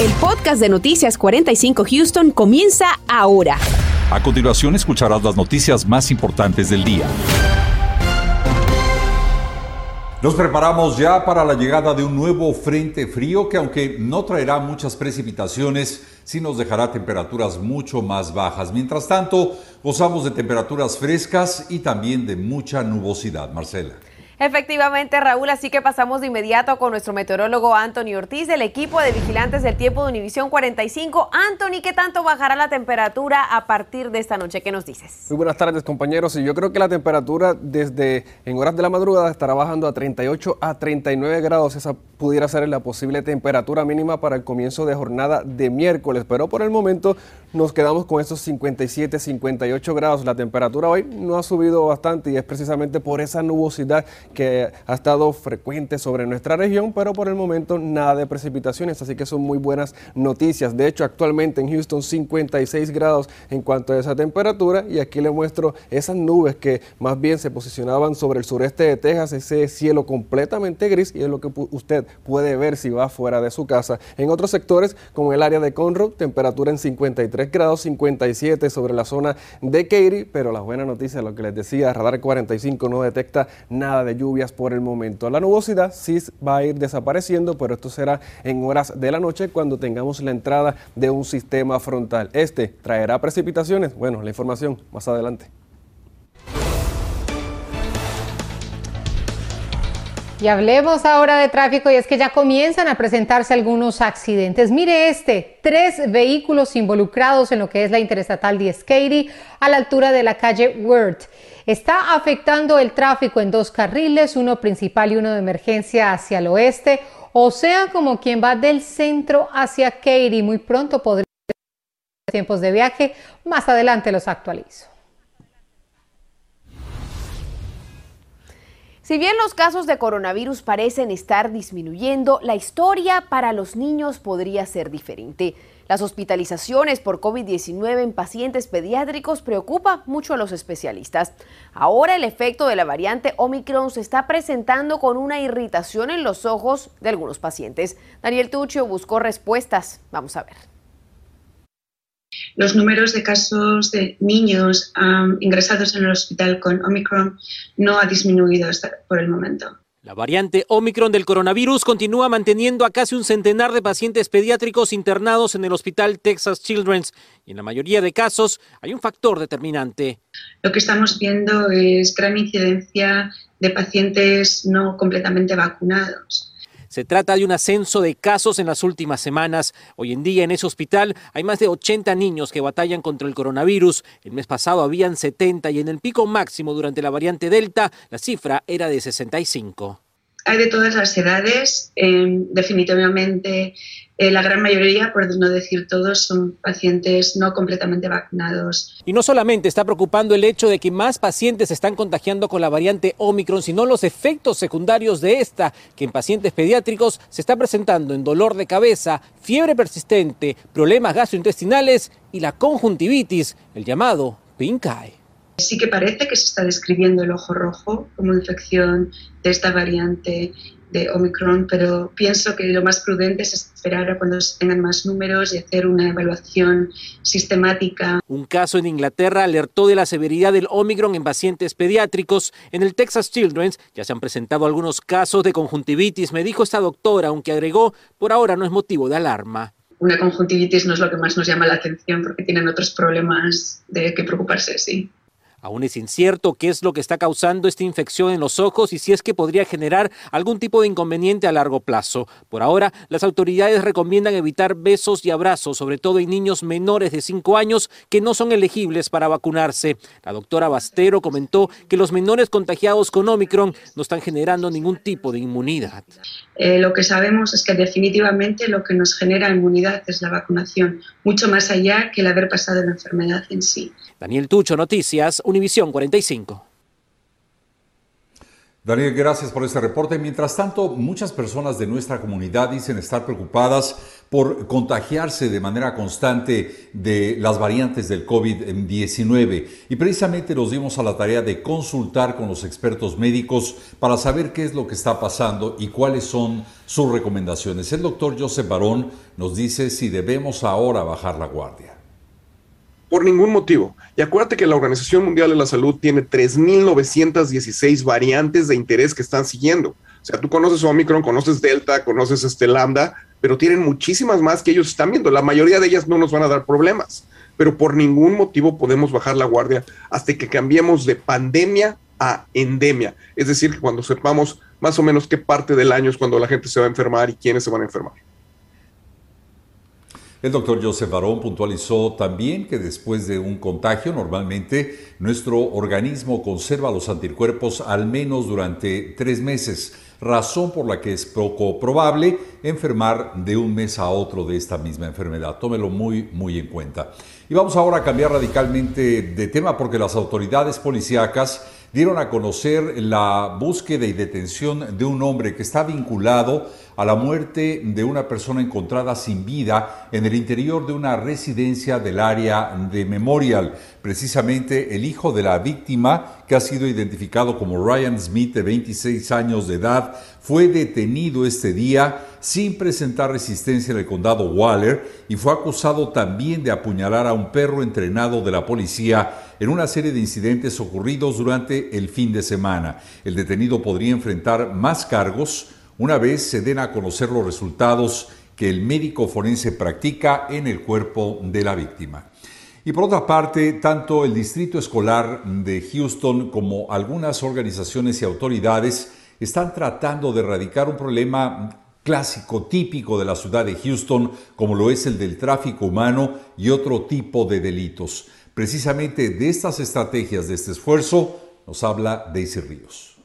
El podcast de Noticias 45 Houston comienza ahora. A continuación escucharás las noticias más importantes del día. Nos preparamos ya para la llegada de un nuevo frente frío que aunque no traerá muchas precipitaciones, sí nos dejará temperaturas mucho más bajas. Mientras tanto, gozamos de temperaturas frescas y también de mucha nubosidad. Marcela. Efectivamente, Raúl, así que pasamos de inmediato con nuestro meteorólogo Anthony Ortiz del equipo de vigilantes del tiempo de Univisión 45. Anthony, ¿qué tanto bajará la temperatura a partir de esta noche? ¿Qué nos dices? Muy buenas tardes, compañeros. Y yo creo que la temperatura desde en horas de la madrugada estará bajando a 38 a 39 grados. Esa pudiera ser la posible temperatura mínima para el comienzo de jornada de miércoles. Pero por el momento nos quedamos con esos 57, 58 grados. La temperatura hoy no ha subido bastante y es precisamente por esa nubosidad que ha estado frecuente sobre nuestra región, pero por el momento nada de precipitaciones, así que son muy buenas noticias. De hecho, actualmente en Houston 56 grados en cuanto a esa temperatura y aquí le muestro esas nubes que más bien se posicionaban sobre el sureste de Texas, ese cielo completamente gris y es lo que usted puede ver si va fuera de su casa. En otros sectores, como el área de Conroe, temperatura en 53 grados, 57 sobre la zona de Katy, pero la buena noticia, lo que les decía, Radar 45 no detecta nada de lluvias por el momento. La nubosidad sí va a ir desapareciendo, pero esto será en horas de la noche cuando tengamos la entrada de un sistema frontal. Este traerá precipitaciones. Bueno, la información más adelante. Y hablemos ahora de tráfico y es que ya comienzan a presentarse algunos accidentes. Mire este, tres vehículos involucrados en lo que es la Interestatal 10 Katy a la altura de la calle Worth. Está afectando el tráfico en dos carriles, uno principal y uno de emergencia hacia el oeste, o sea, como quien va del centro hacia Katy. Muy pronto podría tiempos de viaje, más adelante los actualizo. Si bien los casos de coronavirus parecen estar disminuyendo, la historia para los niños podría ser diferente. Las hospitalizaciones por COVID-19 en pacientes pediátricos preocupa mucho a los especialistas. Ahora el efecto de la variante Omicron se está presentando con una irritación en los ojos de algunos pacientes. Daniel Tuccio buscó respuestas. Vamos a ver los números de casos de niños ingresados en el hospital con Omicron no ha disminuido hasta por el momento. La variante Omicron del coronavirus continúa manteniendo a casi un centenar de pacientes pediátricos internados en el hospital Texas Children's y en la mayoría de casos hay un factor determinante. Lo que estamos viendo es gran incidencia de pacientes no completamente vacunados. Se trata de un ascenso de casos en las últimas semanas. Hoy en día en ese hospital hay más de 80 niños que batallan contra el coronavirus. El mes pasado habían 70 y en el pico máximo durante la variante Delta la cifra era de 65. Hay de todas las edades, eh, definitivamente eh, la gran mayoría, por no decir todos, son pacientes no completamente vacunados. Y no solamente está preocupando el hecho de que más pacientes se están contagiando con la variante Omicron, sino los efectos secundarios de esta, que en pacientes pediátricos se está presentando en dolor de cabeza, fiebre persistente, problemas gastrointestinales y la conjuntivitis, el llamado pink eye. Sí que parece que se está describiendo el ojo rojo como infección de esta variante de Omicron, pero pienso que lo más prudente es esperar a cuando se tengan más números y hacer una evaluación sistemática. Un caso en Inglaterra alertó de la severidad del Omicron en pacientes pediátricos. En el Texas Children's ya se han presentado algunos casos de conjuntivitis, me dijo esta doctora, aunque agregó, por ahora no es motivo de alarma. Una conjuntivitis no es lo que más nos llama la atención porque tienen otros problemas de que preocuparse, sí. Aún es incierto qué es lo que está causando esta infección en los ojos y si es que podría generar algún tipo de inconveniente a largo plazo. Por ahora, las autoridades recomiendan evitar besos y abrazos, sobre todo en niños menores de 5 años que no son elegibles para vacunarse. La doctora Bastero comentó que los menores contagiados con Omicron no están generando ningún tipo de inmunidad. Eh, lo que sabemos es que definitivamente lo que nos genera inmunidad es la vacunación, mucho más allá que el haber pasado la enfermedad en sí. Daniel Tucho, Noticias, Univisión 45. Daniel, gracias por este reporte. Mientras tanto, muchas personas de nuestra comunidad dicen estar preocupadas por contagiarse de manera constante de las variantes del COVID-19 y precisamente nos dimos a la tarea de consultar con los expertos médicos para saber qué es lo que está pasando y cuáles son sus recomendaciones. El doctor Joseph Barón nos dice si debemos ahora bajar la guardia. Por ningún motivo. Y acuérdate que la Organización Mundial de la Salud tiene 3.916 variantes de interés que están siguiendo. O sea, tú conoces Omicron, conoces Delta, conoces este Lambda, pero tienen muchísimas más que ellos están viendo. La mayoría de ellas no nos van a dar problemas, pero por ningún motivo podemos bajar la guardia hasta que cambiemos de pandemia a endemia. Es decir, que cuando sepamos más o menos qué parte del año es cuando la gente se va a enfermar y quiénes se van a enfermar. El doctor Joseph Barón puntualizó también que después de un contagio, normalmente nuestro organismo conserva los anticuerpos al menos durante tres meses razón por la que es poco probable enfermar de un mes a otro de esta misma enfermedad. Tómelo muy, muy en cuenta. Y vamos ahora a cambiar radicalmente de tema porque las autoridades policíacas dieron a conocer la búsqueda y detención de un hombre que está vinculado a la muerte de una persona encontrada sin vida en el interior de una residencia del área de Memorial. Precisamente el hijo de la víctima, que ha sido identificado como Ryan Smith, de 26 años de edad, fue detenido este día sin presentar resistencia en el condado Waller y fue acusado también de apuñalar a un perro entrenado de la policía en una serie de incidentes ocurridos durante el fin de semana. El detenido podría enfrentar más cargos una vez se den a conocer los resultados que el médico forense practica en el cuerpo de la víctima. Y por otra parte, tanto el Distrito Escolar de Houston como algunas organizaciones y autoridades están tratando de erradicar un problema clásico, típico de la ciudad de Houston, como lo es el del tráfico humano y otro tipo de delitos. Precisamente de estas estrategias, de este esfuerzo, nos habla Daisy Ríos.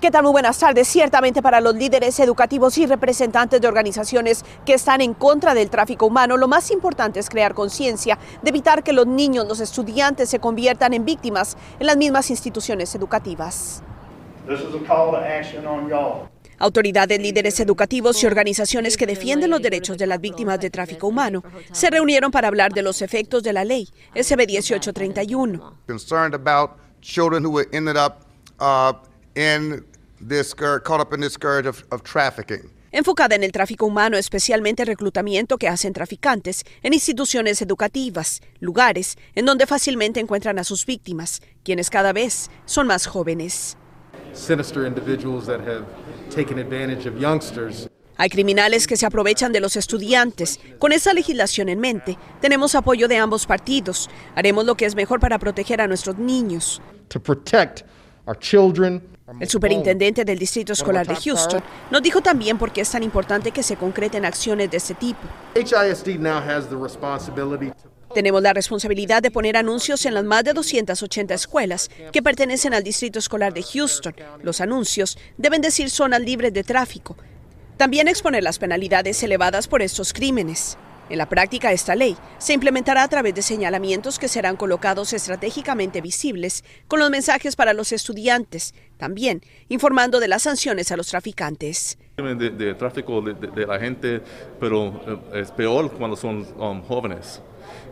¿Qué tal? Muy buenas tardes. Ciertamente para los líderes educativos y representantes de organizaciones que están en contra del tráfico humano, lo más importante es crear conciencia de evitar que los niños, los estudiantes se conviertan en víctimas en las mismas instituciones educativas. Autoridades, líderes educativos y organizaciones que defienden los derechos de las víctimas de tráfico humano se reunieron para hablar de los efectos de la ley SB 1831 enfocada en el tráfico humano, especialmente reclutamiento que hacen traficantes en instituciones educativas, lugares en donde fácilmente encuentran a sus víctimas, quienes cada vez son más jóvenes. Hay criminales que se aprovechan de los estudiantes. Con esa legislación en mente, tenemos apoyo de ambos partidos. Haremos lo que es mejor para proteger a nuestros niños. El superintendente del Distrito Escolar de Houston nos dijo también por qué es tan importante que se concreten acciones de este tipo. Tenemos la responsabilidad de poner anuncios en las más de 280 escuelas que pertenecen al Distrito Escolar de Houston. Los anuncios deben decir zonas libres de tráfico. También exponer las penalidades elevadas por estos crímenes. En la práctica, esta ley se implementará a través de señalamientos que serán colocados estratégicamente visibles con los mensajes para los estudiantes, también informando de las sanciones a los traficantes. De, tráfico de, la gente, pero eh, es peor cuando son um, jóvenes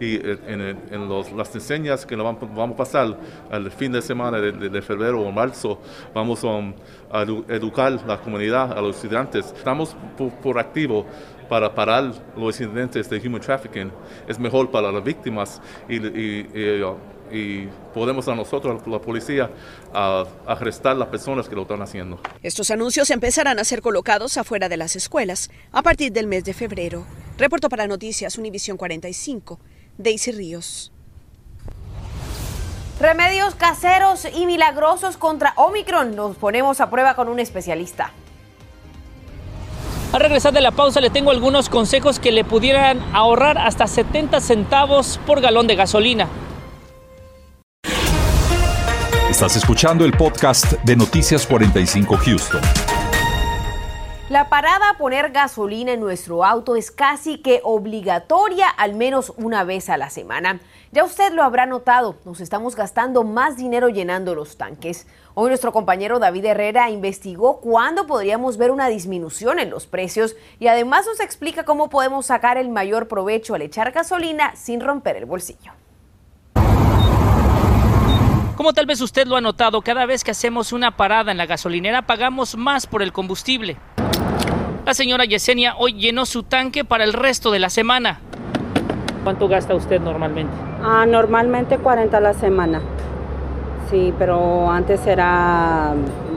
y eh, en, las enseñas que vamos, vamos, a pasar al fin de semana de, febrero o marzo, vamos um, a educar la comunidad, a los estudiantes. Estamos por activo para parar los incidentes de human trafficking es mejor para las víctimas y, podemos a nosotros, la policía, a, arrestar las personas que lo están haciendo. Estos anuncios empezarán a ser colocados afuera de las escuelas a partir del mes de febrero. Reporto para Noticias Univisión 45, Daisy Ríos. Remedios caseros y milagrosos contra Omicron. Los ponemos a prueba con un especialista. Al regresar de la pausa le tengo algunos consejos que le pudieran ahorrar hasta 70 centavos por galón de gasolina. Estás escuchando el podcast de Noticias 45 Houston. La parada a poner gasolina en nuestro auto es casi que obligatoria al menos una vez a la semana. Ya usted lo habrá notado, nos estamos gastando más dinero llenando los tanques. Hoy nuestro compañero David Herrera investigó cuándo podríamos ver una disminución en los precios y además nos explica cómo podemos sacar el mayor provecho al echar gasolina sin romper el bolsillo. Como tal vez usted lo ha notado, cada vez que hacemos una parada en la gasolinera pagamos más por el combustible. La señora Yesenia hoy llenó su tanque para el resto de la semana. ¿Cuánto gasta usted normalmente? Ah, normalmente 40 a la semana. Sí, pero antes era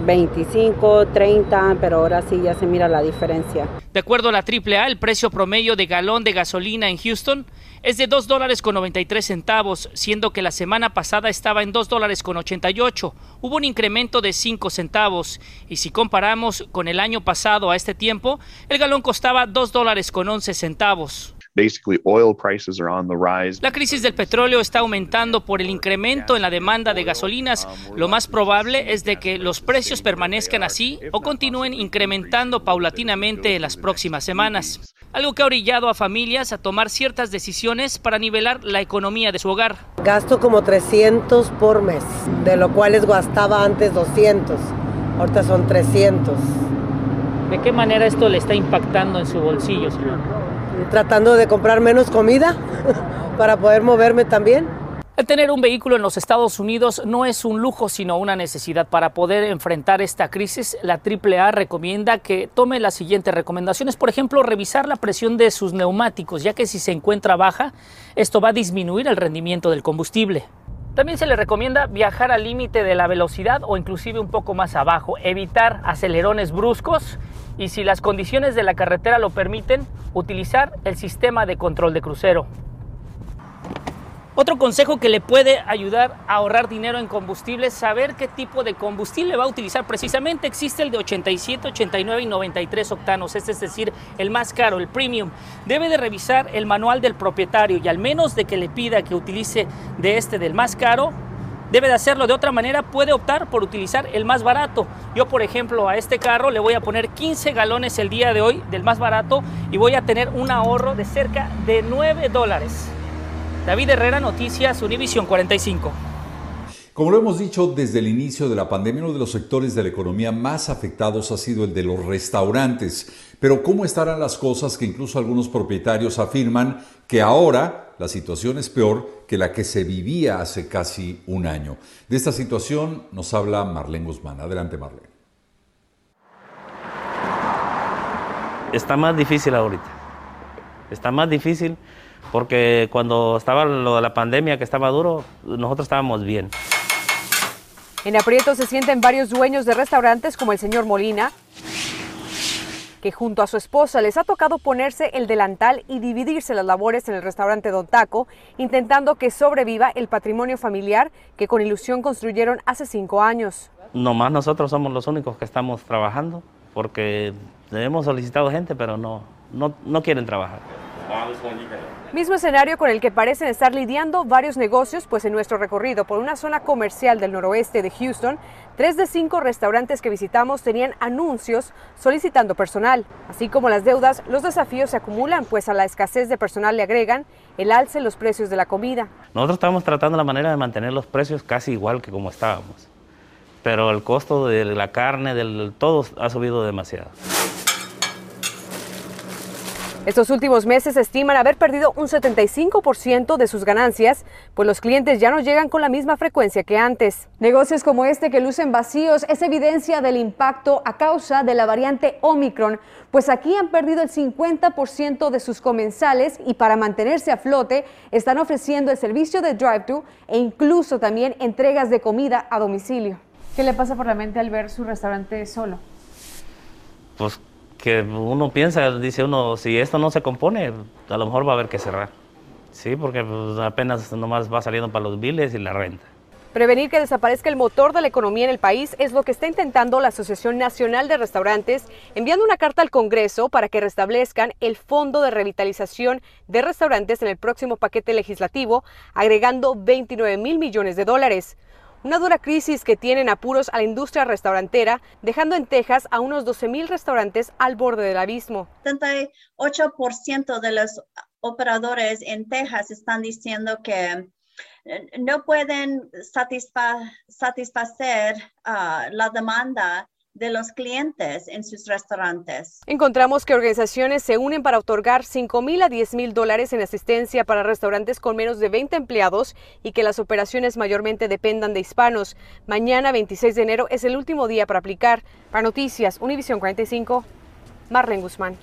25, 30, pero ahora sí ya se mira la diferencia. De acuerdo a la AAA, el precio promedio de galón de gasolina en Houston es de 2 dólares con 93 centavos, siendo que la semana pasada estaba en 2 dólares con 88. Hubo un incremento de 5 centavos. Y si comparamos con el año pasado a este tiempo, el galón costaba 2 dólares con 11 centavos. La crisis del petróleo está aumentando por el incremento en la demanda de gasolinas. Lo más probable es de que los precios permanezcan así o continúen incrementando paulatinamente en las próximas semanas. Algo que ha orillado a familias a tomar ciertas decisiones para nivelar la economía de su hogar. Gasto como 300 por mes, de lo cual gastaba antes 200. Ahorita son 300. ¿De qué manera esto le está impactando en su bolsillo, señor? Tratando de comprar menos comida para poder moverme también. El tener un vehículo en los Estados Unidos no es un lujo, sino una necesidad. Para poder enfrentar esta crisis, la AAA recomienda que tome las siguientes recomendaciones. Por ejemplo, revisar la presión de sus neumáticos, ya que si se encuentra baja, esto va a disminuir el rendimiento del combustible. También se le recomienda viajar al límite de la velocidad o inclusive un poco más abajo, evitar acelerones bruscos y si las condiciones de la carretera lo permiten, utilizar el sistema de control de crucero. Otro consejo que le puede ayudar a ahorrar dinero en combustible es saber qué tipo de combustible va a utilizar. Precisamente existe el de 87, 89 y 93 octanos, este es decir, el más caro, el premium. Debe de revisar el manual del propietario y al menos de que le pida que utilice de este del más caro, debe de hacerlo de otra manera, puede optar por utilizar el más barato. Yo, por ejemplo, a este carro le voy a poner 15 galones el día de hoy del más barato y voy a tener un ahorro de cerca de 9 dólares. David Herrera, Noticias, Univisión 45. Como lo hemos dicho desde el inicio de la pandemia, uno de los sectores de la economía más afectados ha sido el de los restaurantes. Pero ¿cómo estarán las cosas que incluso algunos propietarios afirman que ahora la situación es peor que la que se vivía hace casi un año? De esta situación nos habla Marlene Guzmán. Adelante, Marlene. Está más difícil ahorita. Está más difícil porque cuando estaba lo de la pandemia que estaba duro, nosotros estábamos bien. En aprieto se sienten varios dueños de restaurantes como el señor Molina, que junto a su esposa les ha tocado ponerse el delantal y dividirse las labores en el restaurante Don Taco, intentando que sobreviva el patrimonio familiar que con ilusión construyeron hace cinco años. Nomás nosotros somos los únicos que estamos trabajando, porque hemos solicitado gente, pero no, no, no quieren trabajar. Mismo escenario con el que parecen estar lidiando varios negocios, pues en nuestro recorrido por una zona comercial del noroeste de Houston, tres de cinco restaurantes que visitamos tenían anuncios solicitando personal. Así como las deudas, los desafíos se acumulan, pues a la escasez de personal le agregan el alce en los precios de la comida. Nosotros estamos tratando la manera de mantener los precios casi igual que como estábamos, pero el costo de la carne, del todo ha subido demasiado. Estos últimos meses estiman haber perdido un 75% de sus ganancias, pues los clientes ya no llegan con la misma frecuencia que antes. Negocios como este que lucen vacíos es evidencia del impacto a causa de la variante Omicron, pues aquí han perdido el 50% de sus comensales y para mantenerse a flote están ofreciendo el servicio de drive-thru e incluso también entregas de comida a domicilio. ¿Qué le pasa por la mente al ver su restaurante solo? Pues que uno piensa, dice uno, si esto no se compone, a lo mejor va a haber que cerrar. Sí, porque pues, apenas nomás va saliendo para los biles y la renta. Prevenir que desaparezca el motor de la economía en el país es lo que está intentando la Asociación Nacional de Restaurantes, enviando una carta al Congreso para que restablezcan el Fondo de Revitalización de Restaurantes en el próximo paquete legislativo, agregando 29 mil millones de dólares. Una dura crisis que tiene en apuros a la industria restaurantera, dejando en Texas a unos 12.000 restaurantes al borde del abismo. 78% de los operadores en Texas están diciendo que eh, no pueden satisfacer ah, la demanda de los clientes en sus restaurantes. Encontramos que organizaciones se unen para otorgar 5 mil a 10 mil dólares en asistencia para restaurantes con menos de 20 empleados y que las operaciones mayormente dependan de hispanos. Mañana, 26 de enero, es el último día para aplicar. Para Noticias, Univisión 45, Marlene Guzmán.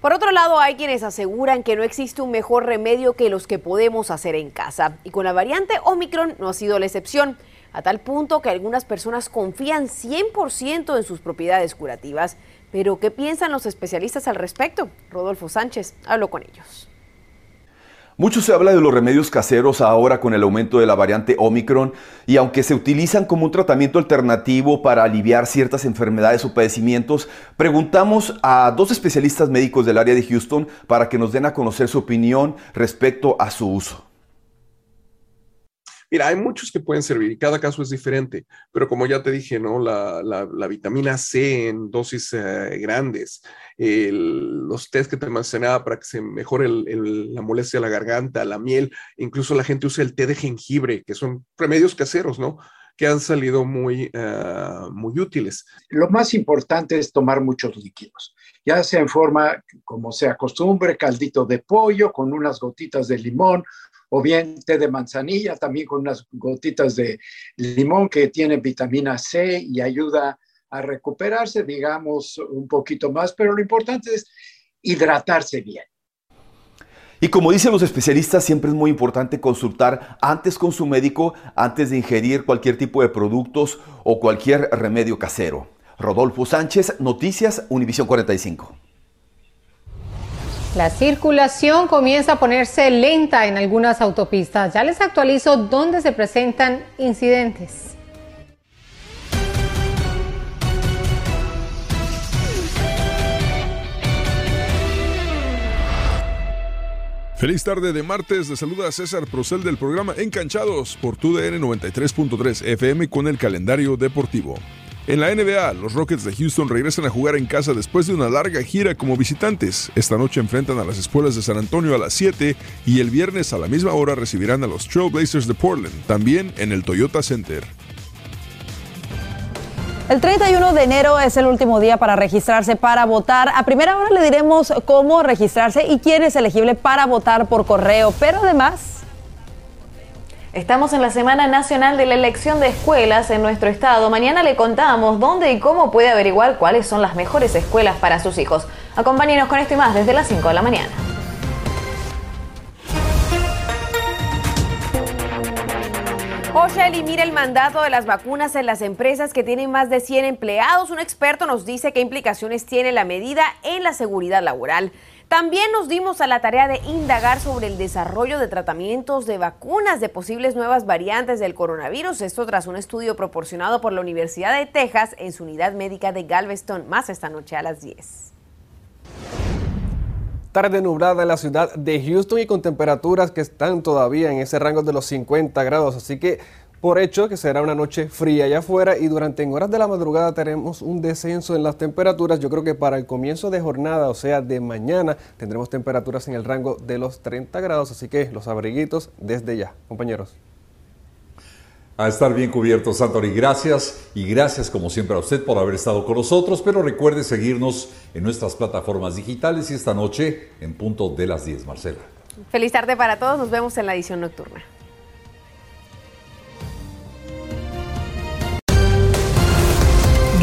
Por otro lado, hay quienes aseguran que no existe un mejor remedio que los que podemos hacer en casa. Y con la variante Omicron no ha sido la excepción a tal punto que algunas personas confían 100% en sus propiedades curativas. Pero, ¿qué piensan los especialistas al respecto? Rodolfo Sánchez habló con ellos. Mucho se habla de los remedios caseros ahora con el aumento de la variante Omicron y aunque se utilizan como un tratamiento alternativo para aliviar ciertas enfermedades o padecimientos, preguntamos a dos especialistas médicos del área de Houston para que nos den a conocer su opinión respecto a su uso. Mira, hay muchos que pueden servir y cada caso es diferente, pero como ya te dije, ¿no? La, vitamina C en dosis eh, grandes, los test que te mencionaba para que se mejore la molestia de la garganta, la miel, incluso la gente usa el té de jengibre, que son remedios caseros, ¿no? que han salido muy, eh, muy útiles. Lo más importante es tomar muchos líquidos, ya sea en forma, como se acostumbre, caldito de pollo con unas gotitas de limón o bien té de manzanilla, también con unas gotitas de limón que tiene vitamina C y ayuda a recuperarse, digamos, un poquito más, pero lo importante es hidratarse bien. Y como dicen los especialistas, siempre es muy importante consultar antes con su médico, antes de ingerir cualquier tipo de productos o cualquier remedio casero. Rodolfo Sánchez, Noticias, Univisión 45. La circulación comienza a ponerse lenta en algunas autopistas. Ya les actualizo dónde se presentan incidentes. Feliz tarde de martes, le saluda César Procel del programa Encanchados por TUDN 93.3 FM con el calendario deportivo. En la NBA, los Rockets de Houston regresan a jugar en casa después de una larga gira como visitantes. Esta noche enfrentan a las escuelas de San Antonio a las 7 y el viernes a la misma hora recibirán a los Trailblazers de Portland, también en el Toyota Center. El 31 de enero es el último día para registrarse para votar. A primera hora le diremos cómo registrarse y quién es elegible para votar por correo, pero además Estamos en la Semana Nacional de la Elección de Escuelas en nuestro estado. Mañana le contamos dónde y cómo puede averiguar cuáles son las mejores escuelas para sus hijos. Acompáñenos con esto y más desde las 5 de la mañana. OSHA elimina el mandato de las vacunas en las empresas que tienen más de 100 empleados. Un experto nos dice qué implicaciones tiene la medida en la seguridad laboral. También nos dimos a la tarea de indagar sobre el desarrollo de tratamientos de vacunas de posibles nuevas variantes del coronavirus. Esto tras un estudio proporcionado por la Universidad de Texas en su unidad médica de Galveston. Más esta noche a las 10. Tarde nublada en la ciudad de Houston y con temperaturas que están todavía en ese rango de los 50 grados. Así que por hecho que será una noche fría allá afuera y durante en horas de la madrugada tenemos un descenso en las temperaturas. Yo creo que para el comienzo de jornada, o sea, de mañana, tendremos temperaturas en el rango de los 30 grados, así que los abriguitos desde ya, compañeros. A estar bien cubiertos, Santori. Gracias y gracias como siempre a usted por haber estado con nosotros, pero recuerde seguirnos en nuestras plataformas digitales y esta noche en punto de las 10, Marcela. Feliz tarde para todos, nos vemos en la edición nocturna.